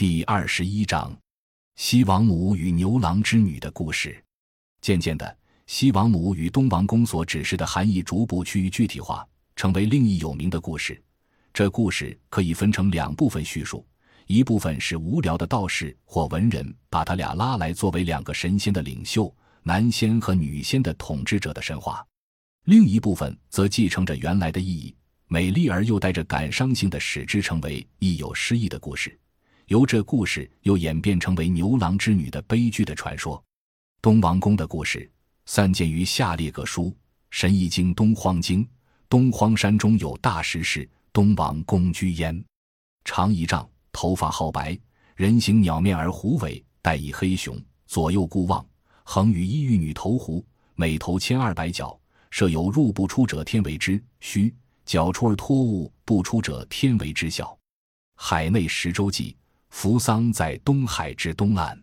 第二十一章，西王母与牛郎织女的故事。渐渐的，西王母与东王公所指示的含义逐步趋于具体化，成为另一有名的故事。这故事可以分成两部分叙述：一部分是无聊的道士或文人把他俩拉来作为两个神仙的领袖、男仙和女仙的统治者的神话；另一部分则继承着原来的意义，美丽而又带着感伤性的使之成为亦有诗意的故事。由这故事又演变成为牛郎织女的悲剧的传说。东王公的故事散见于下列各书：《神异经》《东荒经》。东荒山中有大石室，东王公居焉，长一丈，头发皓白，人形鸟面而虎尾，带一黑熊，左右顾望，横与一玉女头壶，每头千二百角，设有入不出者天为之虚，角出而脱物不出者天为之小。海内十洲际。扶桑在东海之东岸，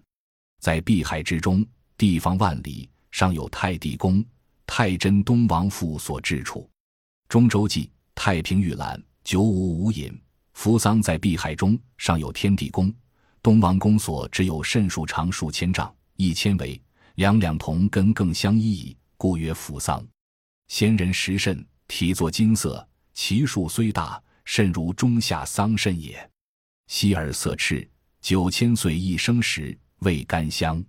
在碧海之中，地方万里，上有太帝宫，太真东王父所治处。中州记太平御览，九五五引。扶桑在碧海中，上有天地宫，东王宫所只有甚数长数千丈，一千围，两两同根更相依矣，故曰扶桑。仙人石甚，体作金色，其数虽大，甚如中下桑葚也。希尔色赤，九千岁一生时，味甘香。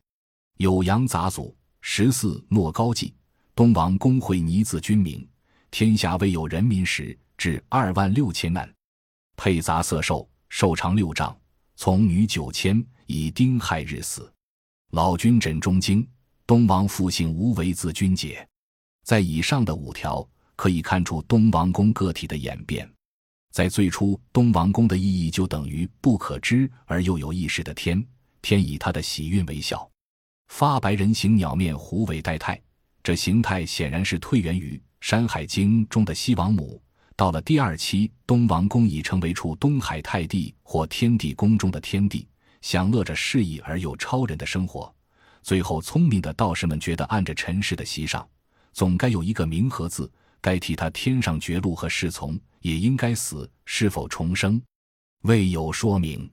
有阳杂祖，十四诺高记。东王公会尼字君名，天下未有人民时，至二万六千难。配杂色兽，寿长六丈，从女九千，以丁亥日死。老君枕中经，东王复姓无为字君解。在以上的五条，可以看出东王公个体的演变。在最初，东王公的意义就等于不可知而又有意识的天。天以他的喜运为笑，发白人形鸟面虎尾待泰。这形态显然是退源于《山海经》中的西王母。到了第二期，东王公已成为处东海太帝或天地宫中的天帝，享乐着适宜而又超人的生活。最后，聪明的道士们觉得，按着尘世的习上，总该有一个冥和字。该替他天上绝路和侍从，也应该死，是否重生，未有说明。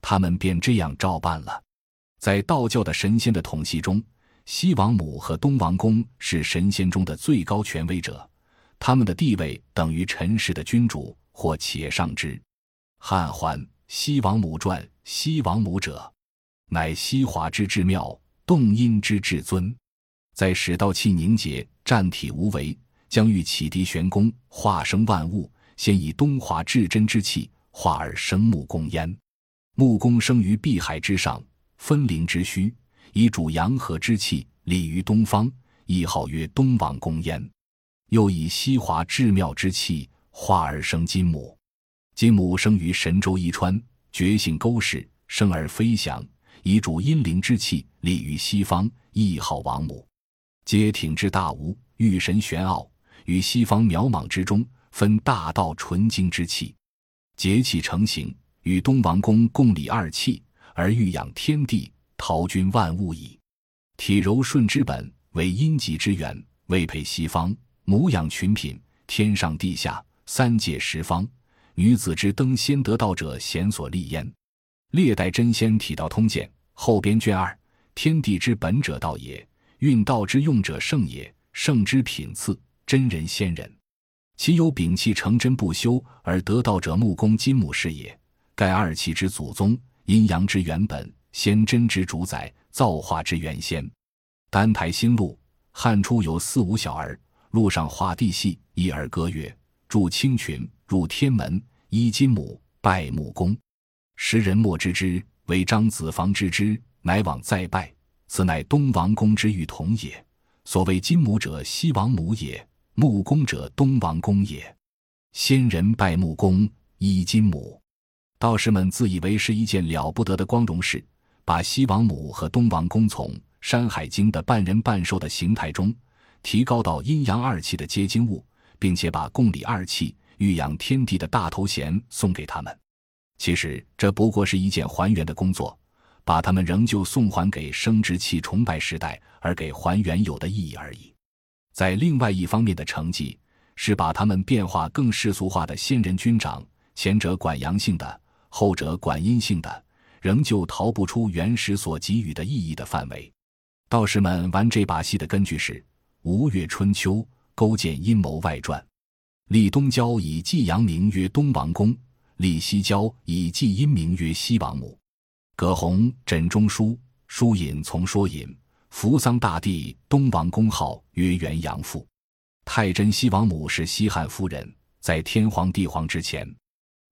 他们便这样照办了。在道教的神仙的统系中，西王母和东王公是神仙中的最高权威者，他们的地位等于尘世的君主，或且上之。汉桓《西王母传》：西王母者，乃西华之至妙，动阴之至尊。在始道气凝结，战体无为。将欲启迪玄功，化生万物，先以东华至真之气化而生木公焉。木公生于碧海之上，分灵之虚，以主阳和之气，立于东方，亦号曰东王公焉。又以西华至妙之气化而生金母。金母生于神州伊川，觉性勾氏，生而飞翔，以主阴灵之气，立于西方，亦号王母。皆挺之大无，玉神玄奥。于西方渺茫之中，分大道纯精之气，节气成形，与东王公共理二气，而欲养天地，陶君万物矣。体柔顺之本，为阴极之源，为配西方，母养群品，天上地下三界十方，女子之登仙得道者，贤所立焉。列代真仙体道通鉴后编卷二：天地之本者道也，运道之用者圣也，圣之品次。真人仙人，其有摒弃成真不休而得道者，木公金母是也。盖二气之祖宗，阴阳之原本，仙真之主宰，造化之原先。丹台星路，汉初有四五小儿，路上画地系，一而歌曰：“筑青群，入天门，依金母，拜木公。”时人莫知之，为张子房知之，乃往再拜。此乃东王公之玉童也。所谓金母者，西王母也。木公者，东王公也。先人拜木公，依金母。道士们自以为是一件了不得的光荣事，把西王母和东王公从《山海经》的半人半兽的形态中，提高到阴阳二气的结晶物，并且把共理二气、育养天地的大头衔送给他们。其实这不过是一件还原的工作，把他们仍旧送还给生殖器崇拜时代，而给还原有的意义而已。在另外一方面的成绩是把他们变化更世俗化的仙人军长，前者管阳性的，后者管阴性的，仍旧逃不出原始所给予的意义的范围。道士们玩这把戏的根据是《吴越春秋》勾践阴谋外传，立东郊以祭阳明曰东王公，立西郊以祭阴明曰西王母。葛洪枕中书，书引从说引，扶桑大帝东王公号曰元阳父。太真西王母是西汉夫人，在天皇地皇之前。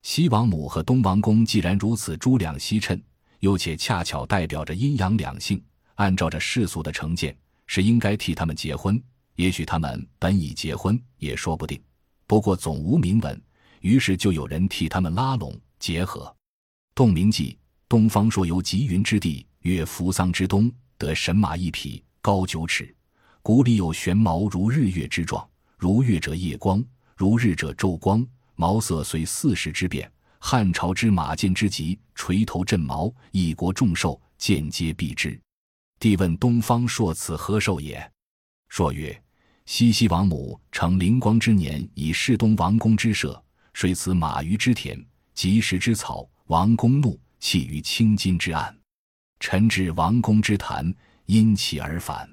西王母和东王公既然如此珠两西衬，又且恰巧代表着阴阳两性，按照着世俗的成见，是应该替他们结婚。也许他们本已结婚，也说不定。不过总无明文，于是就有人替他们拉拢结合。洞明记，东方朔游极云之地，曰扶桑之东，得神马一匹，高九尺，骨里有玄毛，如日月之状，如月者夜光，如日者昼光。毛色随四时之变，汉朝之马见之极，垂头振毛，一国众兽见皆避之。帝问东方朔此何兽也？朔曰：西西王母承灵光之年，以示东王公之舍，水此马鱼之田，及时之草。王公怒，弃于青金之岸。臣至王公之坛，因其而返。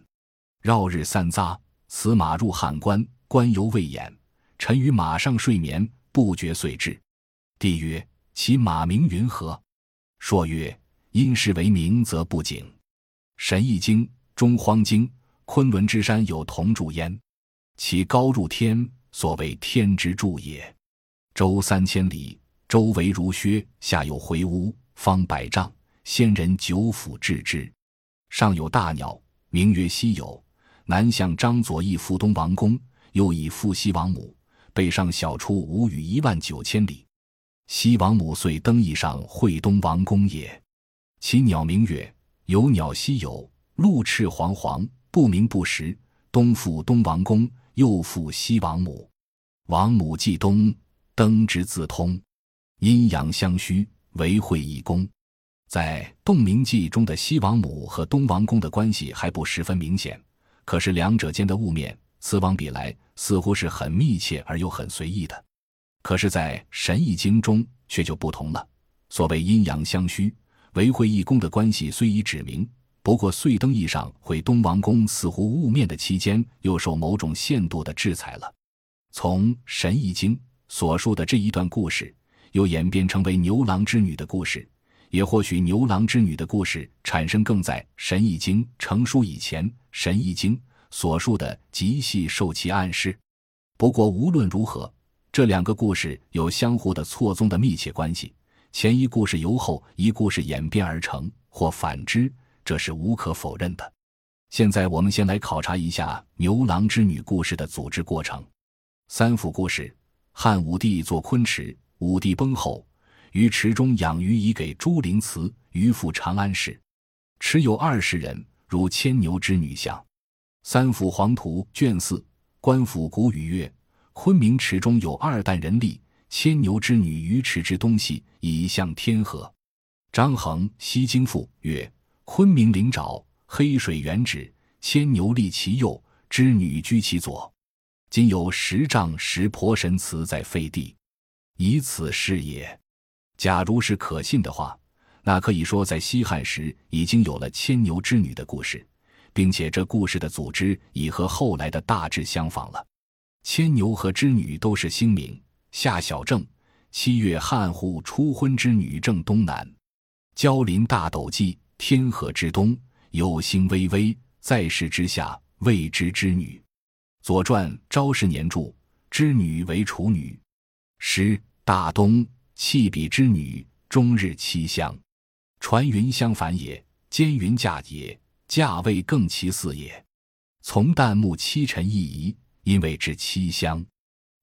绕日三匝，此马入汉关，关犹未掩。臣于马上睡眠。不觉遂至，帝曰：“其马名云何？”朔曰：“因是为名，则不警。”神异经、中荒经，昆仑之山有铜柱焉，其高入天，所谓天之柱也。周三千里，周围如薛，下有回屋，方百丈，仙人九府治之。上有大鸟，名曰西有，南向张左翼复东王宫，又以复西王母。背上小出五与一万九千里，西王母遂登翼上会东王公也。其鸟名曰有鸟西有，鹿翅黄黄，不鸣不食。东复东王公，又复西王母。王母既东，登之自通，阴阳相虚，为会一公。在《洞明记》中的西王母和东王公的关系还不十分明显，可是两者间的雾面。此往彼来，似乎是很密切而又很随意的，可是，在《神异经》中却就不同了。所谓阴阳相虚，为会义公的关系虽已指明，不过岁登义上会东王公似乎雾面的期间，又受某种限度的制裁了。从《神异经》所述的这一段故事，又演变成为牛郎织女的故事，也或许牛郎织女的故事产生更在《神异经》成书以前，《神异经》。所述的极细受其暗示，不过无论如何，这两个故事有相互的错综的密切关系。前一故事由后一故事演变而成，或反之，这是无可否认的。现在我们先来考察一下牛郎织女故事的组织过程。三府故事：汉武帝作昆池，武帝崩后，于池中养鱼以给朱灵祠，鱼赴长安市。池有二十人，如牵牛织女像。三府黄图卷四，官府古语曰：“昆明池中有二旦人力，牵牛织女于池之东西，以向天河。”张衡《西京赋》曰：“昆明灵沼，黑水原止，牵牛立其右，织女居其左。今有十丈石婆神祠在废地，以此是也。”假如是可信的话，那可以说在西汉时已经有了牵牛织女的故事。并且这故事的组织已和后来的大致相仿了。牵牛和织女都是星名。夏小正，七月汉户初婚之女正东南，交临大斗际，天河之东，有星微微，在世之下，谓之织女。左传昭十年注：织女为处女。诗大东，弃彼之女，终日栖香。传云相反也，兼云嫁也。价位更其四也。从旦暮七辰一移，因为至七乡。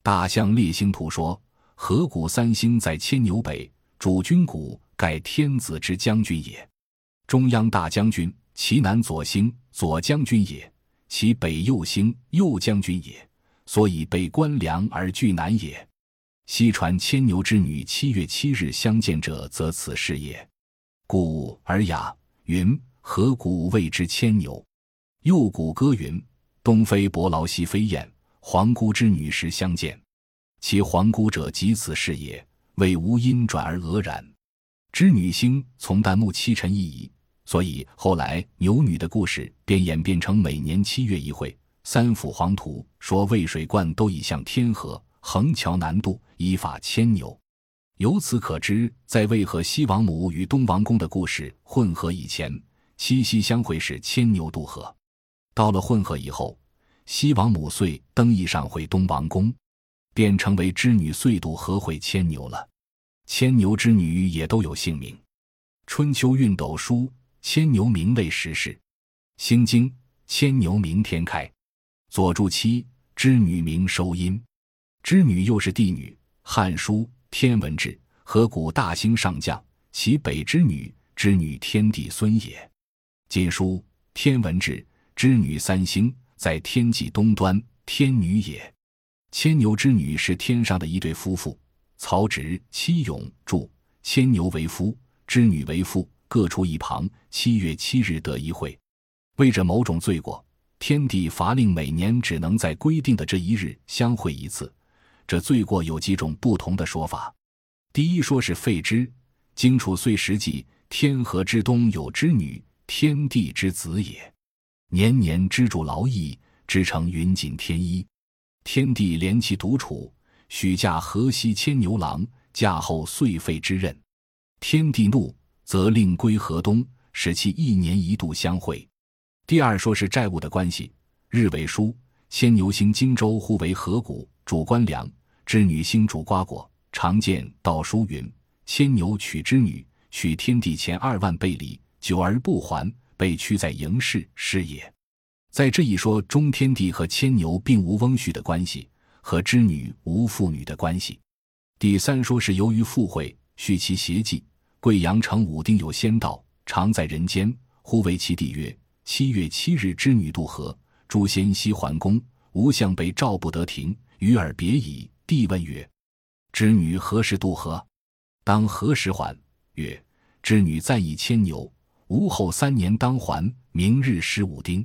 大象列星图说，河谷三星在牵牛北，主军谷，盖天子之将军也。中央大将军，其南左星，左将军也；其北右星，右将军也。所以北关梁而据南也。西传牵牛之女七月七日相见者，则此事也。故《尔雅》云。河谷谓之牵牛，又古歌云：“东非伯劳西飞燕，皇姑之女时相见。其皇姑者，即此事也。为无因转而俄然。织女星从旦暮七辰一矣，所以后来牛女的故事便演变成每年七月一会。三府黄图说渭水灌都已向天河，横桥难渡，依法牵牛。由此可知，在渭河西王母与东王公的故事混合以前，七夕相会是牵牛渡河；到了混合以后，西王母遂登驿上会东王公，便成为织女遂渡河会牵牛了。牵牛织女也都有姓名，《春秋运斗书》牵牛名为时氏，《星经》牵牛名天开，《左注七织女名收音，织女又是帝女，《汉书》。天文志，河谷大兴上将，其北之女，织女天帝孙也。晋书天文志，织女三星，在天际东端，天女也。牵牛织女是天上的一对夫妇。曹植七咏注：牵牛为夫，织女为妇，各处一旁。七月七日得一会，为着某种罪过，天帝罚令每年只能在规定的这一日相会一次。这罪过有几种不同的说法。第一说是废之，荆楚岁时记，天河之东有织女，天地之子也，年年织主劳役，织成云锦天衣。天帝怜其独处，许嫁河西牵牛郎，嫁后遂废之任。天帝怒，则令归河东，使其一年一度相会。第二说是债务的关系。日为书，牵牛星荆州互为河谷，主官粮。织女星主瓜果，常见道书云：“牵牛取织女，取天地前二万倍礼，久而不还，被屈在营室，是也。”在这一说中，天地和牵牛并无翁婿的关系，和织女无父女的关系。第三说是由于附会，续其邪迹。贵阳城武丁有仙道，常在人间，忽为其帝曰：“七月七日，织女渡河，诸仙西还宫，吾相被召不得庭，与尔别矣。”帝问曰：“织女何时渡河？当何时还？”曰：“织女暂以牵牛，吾后三年当还。明日十五丁。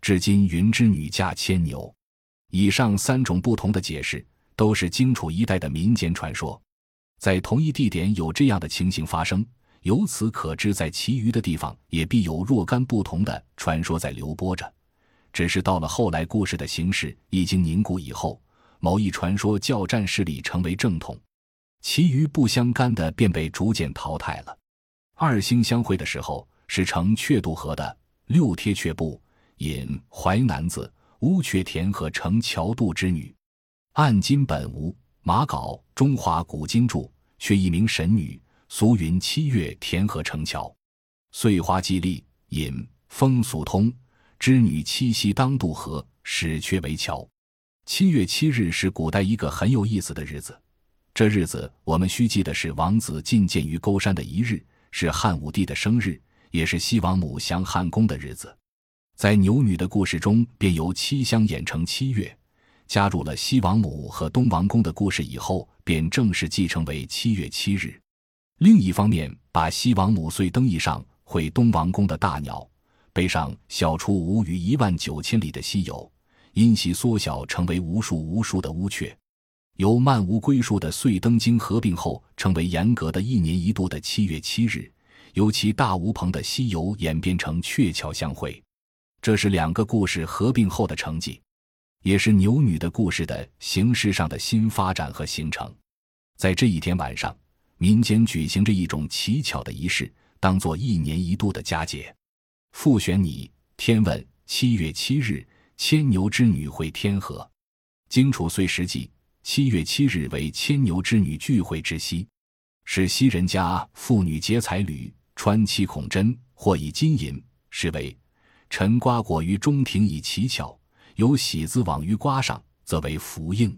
至今云织女驾牵牛。”以上三种不同的解释，都是荆楚一带的民间传说。在同一地点有这样的情形发生，由此可知，在其余的地方也必有若干不同的传说在流播着。只是到了后来，故事的形式已经凝固以后。某一传说教战势力成为正统，其余不相干的便被逐渐淘汰了。二星相会的时候是乘却渡河的六贴却步引淮南子乌鹊田和乘桥渡之女，按金本无马稿中华古今注却一名神女，俗云七月田河成桥，岁花季历引风俗通织女七夕当渡河，使却为桥。七月七日是古代一个很有意思的日子，这日子我们需记得是王子觐见于沟山的一日，是汉武帝的生日，也是西王母降汉宫的日子。在牛女的故事中，便由七相演成七月，加入了西王母和东王公的故事以后，便正式继承为七月七日。另一方面，把西王母遂登驿上会东王公的大鸟，背上小出无于一万九千里的西游。因其缩小，成为无数无数的乌鹊，由漫无归宿的岁登经合并后，成为严格的一年一度的七月七日，由其大无朋的西游演变成鹊桥相会，这是两个故事合并后的成绩，也是牛女的故事的形式上的新发展和形成。在这一天晚上，民间举行着一种奇巧的仪式，当做一年一度的佳节。复选拟天问七月七日。牵牛织女会天河，荆楚岁时记七月七日为牵牛织女聚会之夕，是昔人家妇女结彩缕，穿七孔针，或以金银，是为陈瓜果于中庭以奇巧，有喜字网于瓜上，则为福应。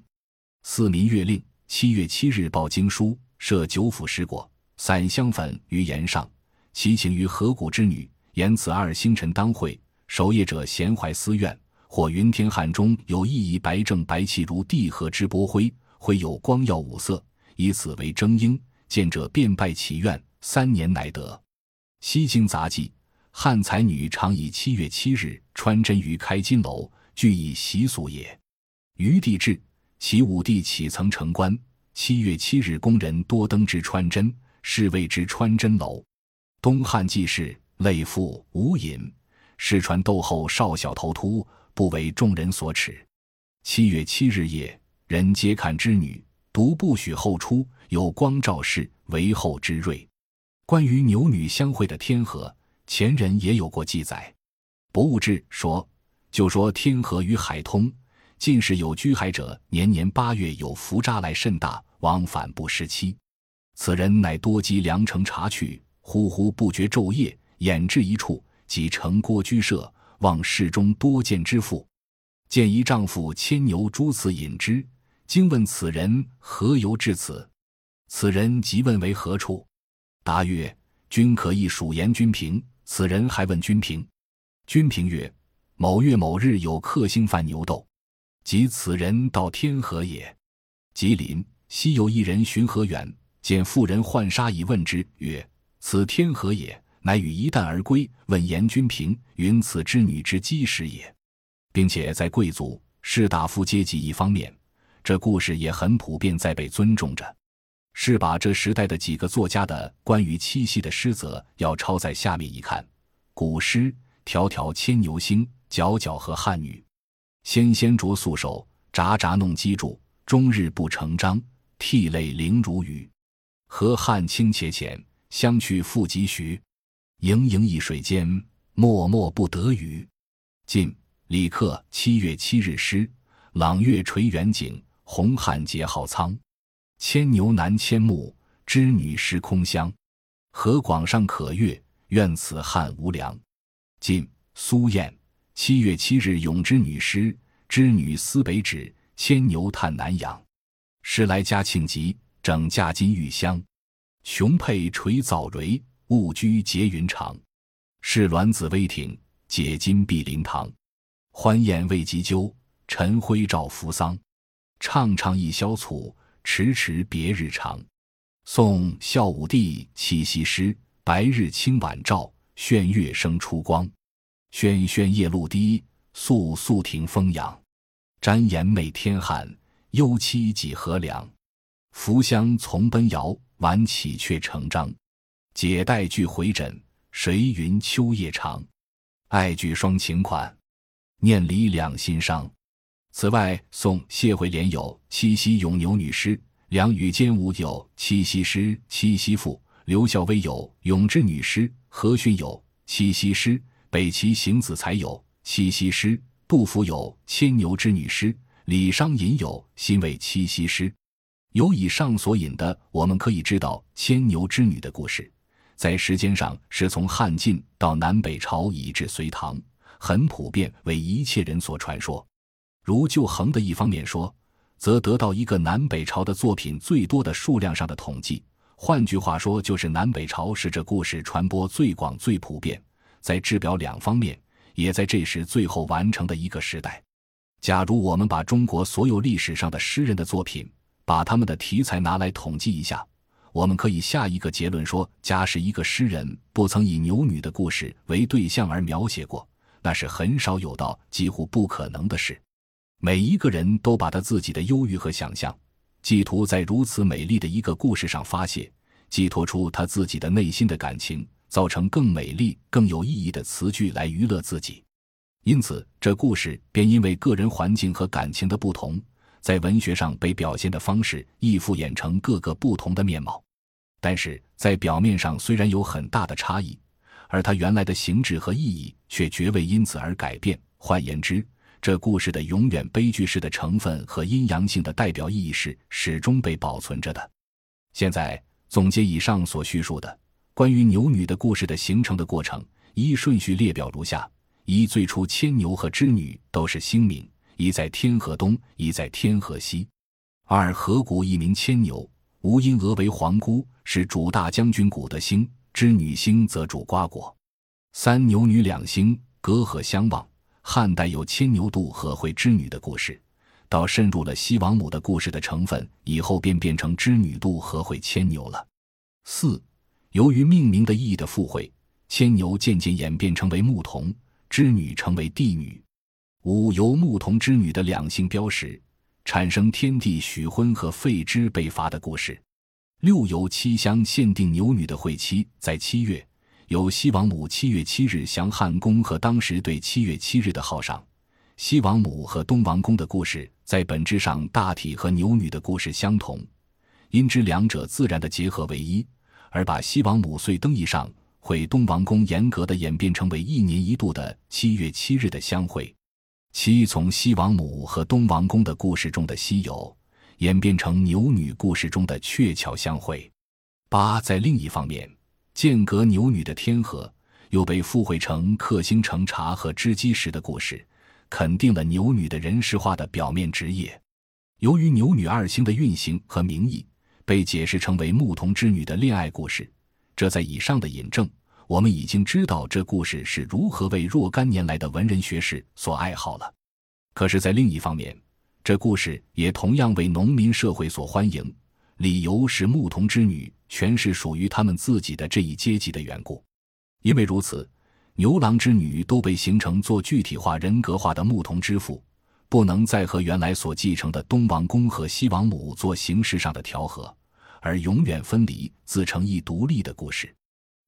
四民月令七月七日报经书，设九府十果，散香粉于岩上，祈请于河谷之女，言此二星辰当会，守夜者闲怀私怨。或云天汉中有一仪白正白气如地河之波辉，辉有光耀五色，以此为征英，见者便拜祈愿，三年乃得。西京杂记，汉才女常以七月七日穿针于开金楼，俱以习俗也。余帝志，其武帝启曾成官，七月七日宫人多登之穿针，是谓之穿针楼。东汉纪事类赋无隐，世传窦后少小头秃，不为众人所耻。七月七日夜，人皆看织女，独不许后出。有光照室为后之瑞。关于牛女相会的天河，前人也有过记载。博物志说，就说天河与海通，近时有居海者，年年八月有浮渣来甚大，往返不失期。此人乃多积良城茶去，呼呼不觉昼夜，掩至一处，即成郭居舍，望世中多见之妇。见一丈夫牵牛诸此饮之，惊问此人何由至此？此人即问为何处？答曰：“君可亦属言君平。”此人还问君平，君平曰：“某月某日有客兴犯牛斗，即此人到天河也。”吉林西有一人寻河远，见妇人浣纱，以问之曰：“此天河也。”乃与一旦而归。问严君平，云：“此织女之基石也。”并且在贵族士大夫阶级一方面，这故事也很普遍，在被尊重着。是把这时代的几个作家的关于七夕的诗则要抄在下面一看：古诗“迢迢牵牛星，皎皎河汉女。纤纤擢素手，札札弄机杼。终日不成章，涕泪零如雨。河汉清且浅，相去复几许？盈盈一水间，脉脉不得语。晋李克七月七日诗：朗月垂远景，红汉结浩苍。牵牛南牵木，织女失空箱。河广上可月，愿此汉无良。晋苏燕七月七日咏织女诗：织女思北指，牵牛叹南阳。时来嘉庆吉，整驾金玉香。琼佩垂藻蕤，雾居结云长。是鸾子微挺，解金碧灵堂。欢宴未及究，晨晖照扶桑。畅畅一宵促。迟迟别日长，宋孝武帝七夕诗：白日清晚照，炫月生初光。轩轩夜露滴，肃肃庭风扬。瞻颜媚天汉，幽期几何凉。扶香从奔摇，挽起却成章。解带俱回枕，谁云秋夜长？爱具双情款，念离两心伤。此外，宋谢惠莲有《七夕咏牛女诗》，梁羽坚武有《七夕诗》《七夕赋》，刘孝威有《咏织女诗》，何逊有《七夕诗》，北齐邢子才有《七夕诗》，杜甫有《牵牛织女诗》，李商隐有《新为七夕诗》。由以上所引的，我们可以知道，牵牛织女的故事，在时间上是从汉晋到南北朝，以至隋唐，很普遍，为一切人所传说。如就横的一方面说，则得到一个南北朝的作品最多的数量上的统计。换句话说，就是南北朝是这故事传播最广、最普遍，在制表两方面，也在这时最后完成的一个时代。假如我们把中国所有历史上的诗人的作品，把他们的题材拿来统计一下，我们可以下一个结论说：假使一个诗人不曾以牛女的故事为对象而描写过，那是很少有到几乎不可能的事。每一个人都把他自己的忧郁和想象，寄托在如此美丽的一个故事上发泄，寄托出他自己的内心的感情，造成更美丽、更有意义的词句来娱乐自己。因此，这故事便因为个人环境和感情的不同，在文学上被表现的方式亦复演成各个不同的面貌。但是在表面上虽然有很大的差异，而它原来的形制和意义却绝未因此而改变。换言之，这故事的永远悲剧式的成分和阴阳性的代表意义是始终被保存着的。现在总结以上所叙述的关于牛女的故事的形成的过程，依顺序列表如下：一、最初牵牛和织女都是星名，一在天河东，一在天河西；二、河谷一名牵牛，吴因娥为皇姑，是主大将军谷的星；织女星则主瓜果；三、牛女两星，隔河相望。汉代有牵牛渡河会织女的故事，到渗入了西王母的故事的成分以后，便变成织女渡河会牵牛了。四，由于命名的意义的附会，牵牛渐渐演变成为牧童，织女成为帝女。五，由牧童织女的两性标识，产生天帝许婚和废织被罚的故事。六游七乡限定牛女的会期在七月，由西王母七月七日降汉宫和当时对七月七日的号上。西王母和东王公的故事在本质上大体和牛女的故事相同，因之两者自然的结合为一，而把西王母岁登一上会东王公严格的演变成为一年一度的七月七日的相会。七从西王母和东王公的故事中的西游。演变成牛女故事中的鹊桥相会。八在另一方面，间隔牛女的天河又被附会成克星成茶和织机时的故事，肯定了牛女的人事化的表面职业。由于牛女二星的运行和名义被解释成为牧童织女的恋爱故事，这在以上的引证，我们已经知道这故事是如何为若干年来的文人学士所爱好了。可是，在另一方面，这故事也同样为农民社会所欢迎，理由是牧童之女全是属于他们自己的这一阶级的缘故。因为如此，牛郎织女都被形成做具体化、人格化的牧童之父，不能再和原来所继承的东王公和西王母做形式上的调和，而永远分离，自成一独立的故事。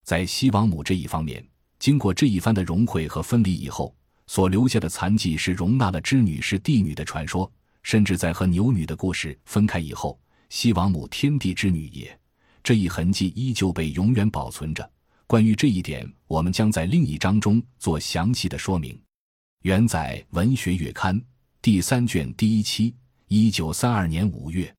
在西王母这一方面，经过这一番的融汇和分离以后，所留下的残迹是容纳了织女是帝女的传说。甚至在和牛女的故事分开以后，西王母天地之女也，这一痕迹依旧被永远保存着。关于这一点，我们将在另一章中做详细的说明。原载《文学月刊》第三卷第一期，一九三二年五月。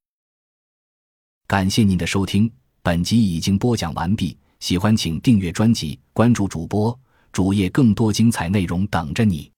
感谢您的收听，本集已经播讲完毕。喜欢请订阅专辑，关注主播主页，更多精彩内容等着你。